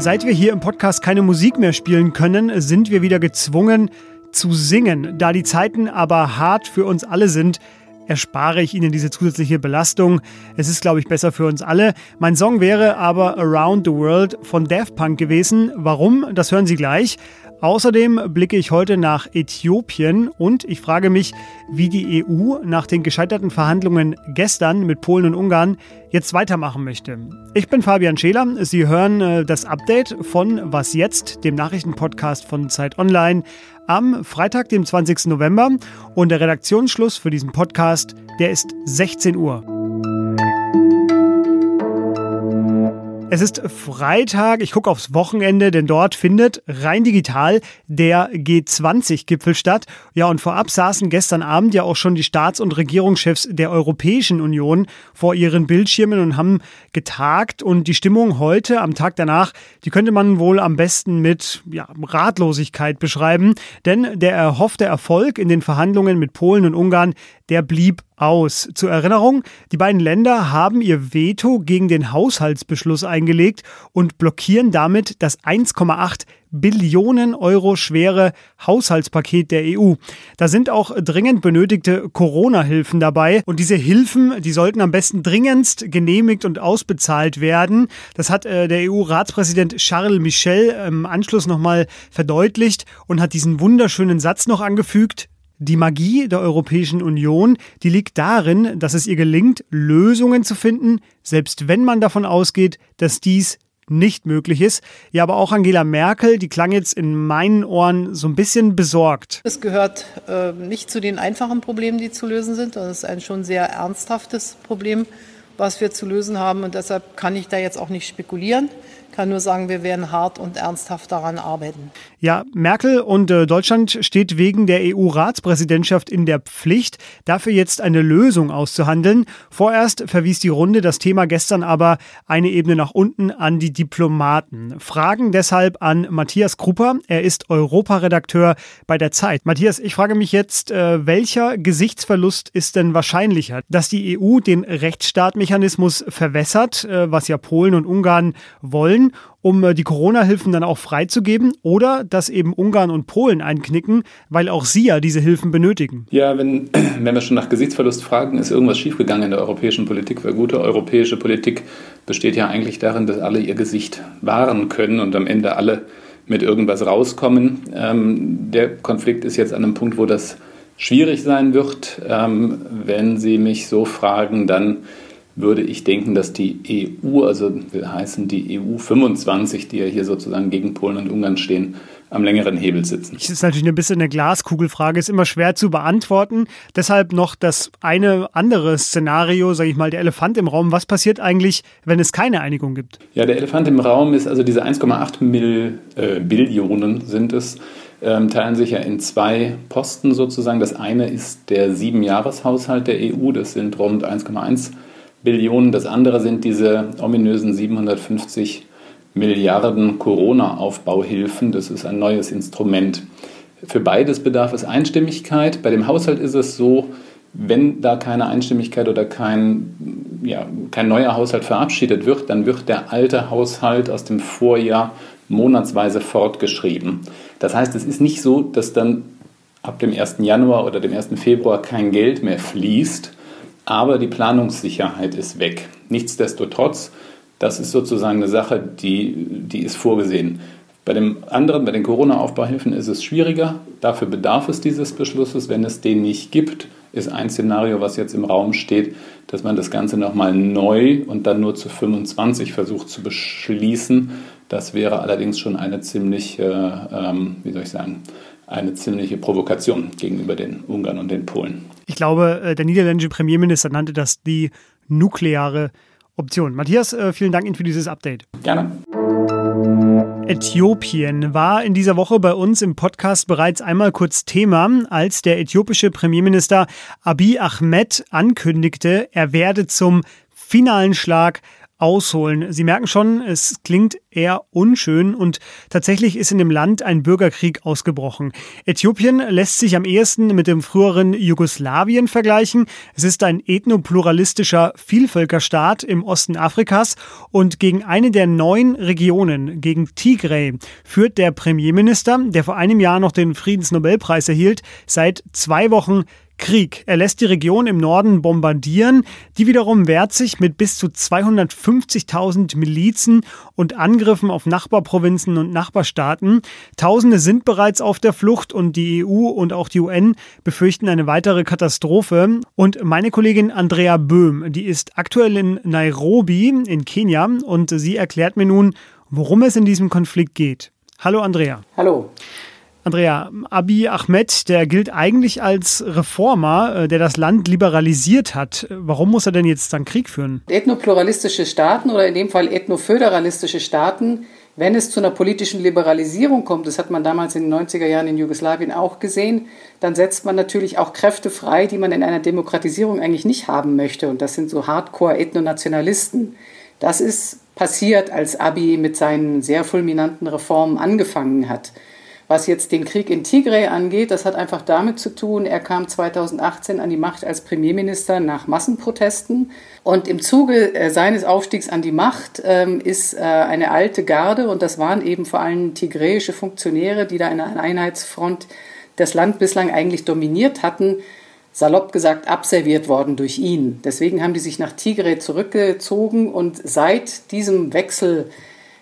Seit wir hier im Podcast keine Musik mehr spielen können, sind wir wieder gezwungen zu singen. Da die Zeiten aber hart für uns alle sind, erspare ich Ihnen diese zusätzliche Belastung. Es ist, glaube ich, besser für uns alle. Mein Song wäre aber Around the World von Daft Punk gewesen. Warum? Das hören Sie gleich. Außerdem blicke ich heute nach Äthiopien und ich frage mich, wie die EU nach den gescheiterten Verhandlungen gestern mit Polen und Ungarn jetzt weitermachen möchte. Ich bin Fabian Scheler. Sie hören äh, das Update von Was jetzt, dem Nachrichtenpodcast von Zeit Online am Freitag, dem 20. November und der Redaktionsschluss für diesen Podcast, der ist 16 Uhr. Es ist Freitag, ich gucke aufs Wochenende, denn dort findet rein digital der G20-Gipfel statt. Ja, und vorab saßen gestern Abend ja auch schon die Staats- und Regierungschefs der Europäischen Union vor ihren Bildschirmen und haben getagt. Und die Stimmung heute, am Tag danach, die könnte man wohl am besten mit ja, Ratlosigkeit beschreiben. Denn der erhoffte Erfolg in den Verhandlungen mit Polen und Ungarn, der blieb aus. Zur Erinnerung, die beiden Länder haben ihr Veto gegen den Haushaltsbeschluss eingelegt und blockieren damit das 1,8 Billionen Euro schwere Haushaltspaket der EU. Da sind auch dringend benötigte Corona-Hilfen dabei. Und diese Hilfen, die sollten am besten dringendst genehmigt und ausbezahlt werden. Das hat äh, der EU-Ratspräsident Charles Michel im Anschluss nochmal verdeutlicht und hat diesen wunderschönen Satz noch angefügt. Die Magie der Europäischen Union, die liegt darin, dass es ihr gelingt, Lösungen zu finden, selbst wenn man davon ausgeht, dass dies nicht möglich ist. Ja, aber auch Angela Merkel, die klang jetzt in meinen Ohren so ein bisschen besorgt. Es gehört äh, nicht zu den einfachen Problemen, die zu lösen sind. Das ist ein schon sehr ernsthaftes Problem, was wir zu lösen haben. Und deshalb kann ich da jetzt auch nicht spekulieren kann nur sagen, wir werden hart und ernsthaft daran arbeiten. Ja, Merkel und äh, Deutschland steht wegen der EU-Ratspräsidentschaft in der Pflicht, dafür jetzt eine Lösung auszuhandeln. Vorerst verwies die Runde das Thema gestern aber eine Ebene nach unten an die Diplomaten. Fragen deshalb an Matthias Krupper. Er ist Europaredakteur bei der Zeit. Matthias, ich frage mich jetzt, äh, welcher Gesichtsverlust ist denn wahrscheinlicher? Dass die EU den Rechtsstaatmechanismus verwässert, äh, was ja Polen und Ungarn wollen, um äh, die Corona-Hilfen dann auch freizugeben oder dass eben Ungarn und Polen einknicken, weil auch sie ja diese Hilfen benötigen? Ja, wenn, wenn wir schon nach Gesichtsverlust fragen, ist irgendwas schiefgegangen in der europäischen Politik. Weil gute europäische Politik besteht ja eigentlich darin, dass alle ihr Gesicht wahren können und am Ende alle mit irgendwas rauskommen. Ähm, der Konflikt ist jetzt an einem Punkt, wo das schwierig sein wird. Ähm, wenn Sie mich so fragen, dann würde ich denken, dass die EU, also will heißen die EU 25, die ja hier sozusagen gegen Polen und Ungarn stehen, am längeren Hebel sitzen. Das ist natürlich ein bisschen eine Glaskugelfrage, ist immer schwer zu beantworten. Deshalb noch das eine andere Szenario, sage ich mal, der Elefant im Raum. Was passiert eigentlich, wenn es keine Einigung gibt? Ja, der Elefant im Raum ist also diese 1,8 äh, Billionen sind es, ähm, teilen sich ja in zwei Posten sozusagen. Das eine ist der Siebenjahreshaushalt der EU, das sind rund 1,1 Billionen. Das andere sind diese ominösen 750 Milliarden Corona-Aufbauhilfen. Das ist ein neues Instrument. Für beides bedarf es Einstimmigkeit. Bei dem Haushalt ist es so, wenn da keine Einstimmigkeit oder kein, ja, kein neuer Haushalt verabschiedet wird, dann wird der alte Haushalt aus dem Vorjahr monatsweise fortgeschrieben. Das heißt, es ist nicht so, dass dann ab dem 1. Januar oder dem 1. Februar kein Geld mehr fließt, aber die Planungssicherheit ist weg. Nichtsdestotrotz, das ist sozusagen eine Sache, die, die ist vorgesehen. Bei dem anderen, bei den Corona-Aufbauhilfen ist es schwieriger. Dafür bedarf es dieses Beschlusses. Wenn es den nicht gibt, ist ein Szenario, was jetzt im Raum steht, dass man das Ganze nochmal neu und dann nur zu 25 versucht zu beschließen. Das wäre allerdings schon eine ziemlich, äh, ähm, wie soll ich sagen, eine ziemliche Provokation gegenüber den Ungarn und den Polen. Ich glaube, äh, der niederländische Premierminister nannte das die nukleare Option. Matthias, äh, vielen Dank Ihnen für dieses Update. Gerne. Äthiopien war in dieser Woche bei uns im Podcast bereits einmal kurz Thema, als der äthiopische Premierminister Abiy Ahmed ankündigte, er werde zum finalen Schlag ausholen. Sie merken schon, es klingt eher unschön und tatsächlich ist in dem Land ein Bürgerkrieg ausgebrochen. Äthiopien lässt sich am ehesten mit dem früheren Jugoslawien vergleichen. Es ist ein ethnopluralistischer Vielvölkerstaat im Osten Afrikas und gegen eine der neun Regionen, gegen Tigray, führt der Premierminister, der vor einem Jahr noch den Friedensnobelpreis erhielt, seit zwei Wochen Krieg. Er lässt die Region im Norden bombardieren. Die wiederum wehrt sich mit bis zu 250.000 Milizen und Angriffen auf Nachbarprovinzen und Nachbarstaaten. Tausende sind bereits auf der Flucht und die EU und auch die UN befürchten eine weitere Katastrophe. Und meine Kollegin Andrea Böhm, die ist aktuell in Nairobi in Kenia und sie erklärt mir nun, worum es in diesem Konflikt geht. Hallo Andrea. Hallo. Andrea, Abiy Ahmed, der gilt eigentlich als Reformer, äh, der das Land liberalisiert hat. Warum muss er denn jetzt dann Krieg führen? Ethnopluralistische Staaten oder in dem Fall ethnoföderalistische Staaten, wenn es zu einer politischen Liberalisierung kommt, das hat man damals in den 90er Jahren in Jugoslawien auch gesehen, dann setzt man natürlich auch Kräfte frei, die man in einer Demokratisierung eigentlich nicht haben möchte. Und das sind so Hardcore-Ethnonationalisten. Das ist passiert, als Abiy mit seinen sehr fulminanten Reformen angefangen hat. Was jetzt den Krieg in Tigray angeht, das hat einfach damit zu tun, er kam 2018 an die Macht als Premierminister nach Massenprotesten. Und im Zuge äh, seines Aufstiegs an die Macht ähm, ist äh, eine alte Garde, und das waren eben vor allem tigräische Funktionäre, die da in einer Einheitsfront das Land bislang eigentlich dominiert hatten, salopp gesagt abserviert worden durch ihn. Deswegen haben die sich nach Tigray zurückgezogen und seit diesem Wechsel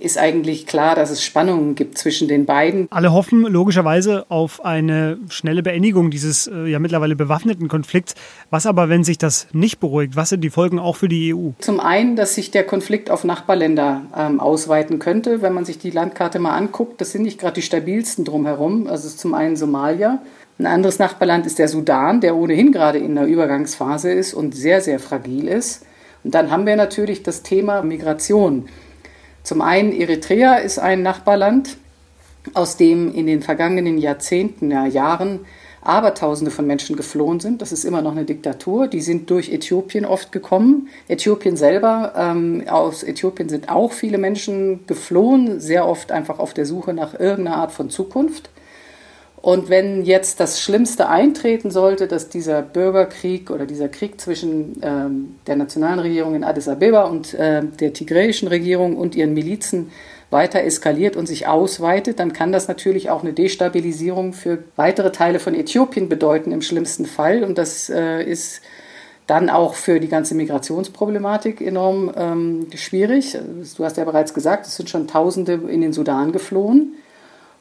ist eigentlich klar, dass es Spannungen gibt zwischen den beiden. Alle hoffen logischerweise auf eine schnelle Beendigung dieses äh, ja mittlerweile bewaffneten Konflikts. Was aber, wenn sich das nicht beruhigt? Was sind die Folgen auch für die EU? Zum einen, dass sich der Konflikt auf Nachbarländer ähm, ausweiten könnte. Wenn man sich die Landkarte mal anguckt, das sind nicht gerade die stabilsten drumherum. Also es ist zum einen Somalia. Ein anderes Nachbarland ist der Sudan, der ohnehin gerade in der Übergangsphase ist und sehr, sehr fragil ist. Und dann haben wir natürlich das Thema Migration. Zum einen Eritrea ist ein Nachbarland, aus dem in den vergangenen Jahrzehnten, ja, Jahren Abertausende von Menschen geflohen sind. Das ist immer noch eine Diktatur. Die sind durch Äthiopien oft gekommen. Äthiopien selber, ähm, aus Äthiopien sind auch viele Menschen geflohen, sehr oft einfach auf der Suche nach irgendeiner Art von Zukunft. Und wenn jetzt das Schlimmste eintreten sollte, dass dieser Bürgerkrieg oder dieser Krieg zwischen ähm, der nationalen Regierung in Addis Abeba und äh, der tigräischen Regierung und ihren Milizen weiter eskaliert und sich ausweitet, dann kann das natürlich auch eine Destabilisierung für weitere Teile von Äthiopien bedeuten im schlimmsten Fall. Und das äh, ist dann auch für die ganze Migrationsproblematik enorm ähm, schwierig. Du hast ja bereits gesagt, es sind schon Tausende in den Sudan geflohen.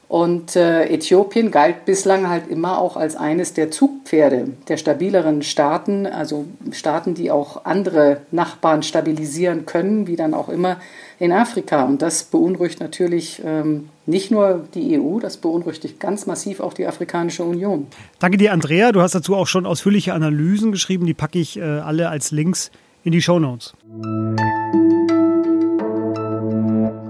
Und äh, Äthiopien galt bislang halt immer auch als eines der Zugpferde der stabileren Staaten, also Staaten, die auch andere Nachbarn stabilisieren können, wie dann auch immer in Afrika. Und das beunruhigt natürlich ähm, nicht nur die EU, das beunruhigt ganz massiv auch die Afrikanische Union. Danke dir, Andrea. Du hast dazu auch schon ausführliche Analysen geschrieben. Die packe ich äh, alle als Links in die Show Notes.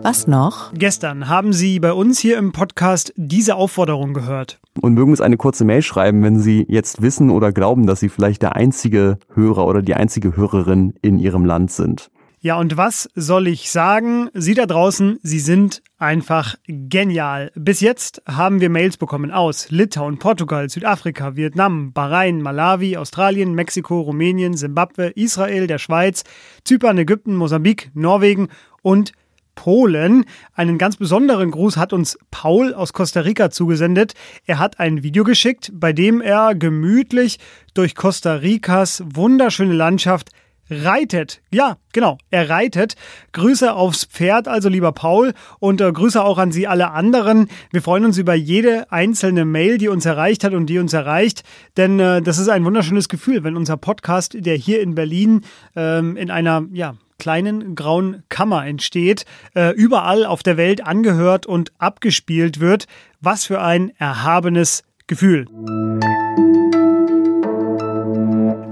Was noch? Gestern haben Sie bei uns hier im Podcast diese Aufforderung gehört. Und mögen uns eine kurze Mail schreiben, wenn Sie jetzt wissen oder glauben, dass Sie vielleicht der einzige Hörer oder die einzige Hörerin in Ihrem Land sind. Ja, und was soll ich sagen? Sie da draußen, Sie sind einfach genial. Bis jetzt haben wir Mails bekommen aus Litauen, Portugal, Südafrika, Vietnam, Bahrain, Malawi, Australien, Mexiko, Rumänien, Simbabwe, Israel, der Schweiz, Zypern, Ägypten, Mosambik, Norwegen und Polen. Einen ganz besonderen Gruß hat uns Paul aus Costa Rica zugesendet. Er hat ein Video geschickt, bei dem er gemütlich durch Costa Ricas wunderschöne Landschaft reitet. Ja, genau, er reitet. Grüße aufs Pferd, also lieber Paul, und äh, Grüße auch an Sie alle anderen. Wir freuen uns über jede einzelne Mail, die uns erreicht hat und die uns erreicht, denn äh, das ist ein wunderschönes Gefühl, wenn unser Podcast, der hier in Berlin ähm, in einer, ja, kleinen grauen Kammer entsteht, äh, überall auf der Welt angehört und abgespielt wird. Was für ein erhabenes Gefühl.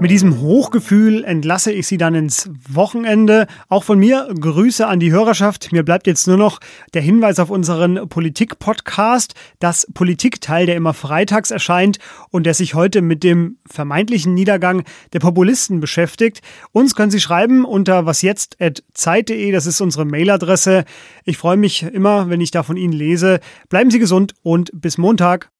Mit diesem Hochgefühl entlasse ich Sie dann ins Wochenende. Auch von mir Grüße an die Hörerschaft. Mir bleibt jetzt nur noch der Hinweis auf unseren Politik-Podcast, das Politikteil, der immer freitags erscheint und der sich heute mit dem vermeintlichen Niedergang der Populisten beschäftigt. Uns können Sie schreiben unter wasjetzt.zeit.de, das ist unsere Mailadresse. Ich freue mich immer, wenn ich da von Ihnen lese. Bleiben Sie gesund und bis Montag.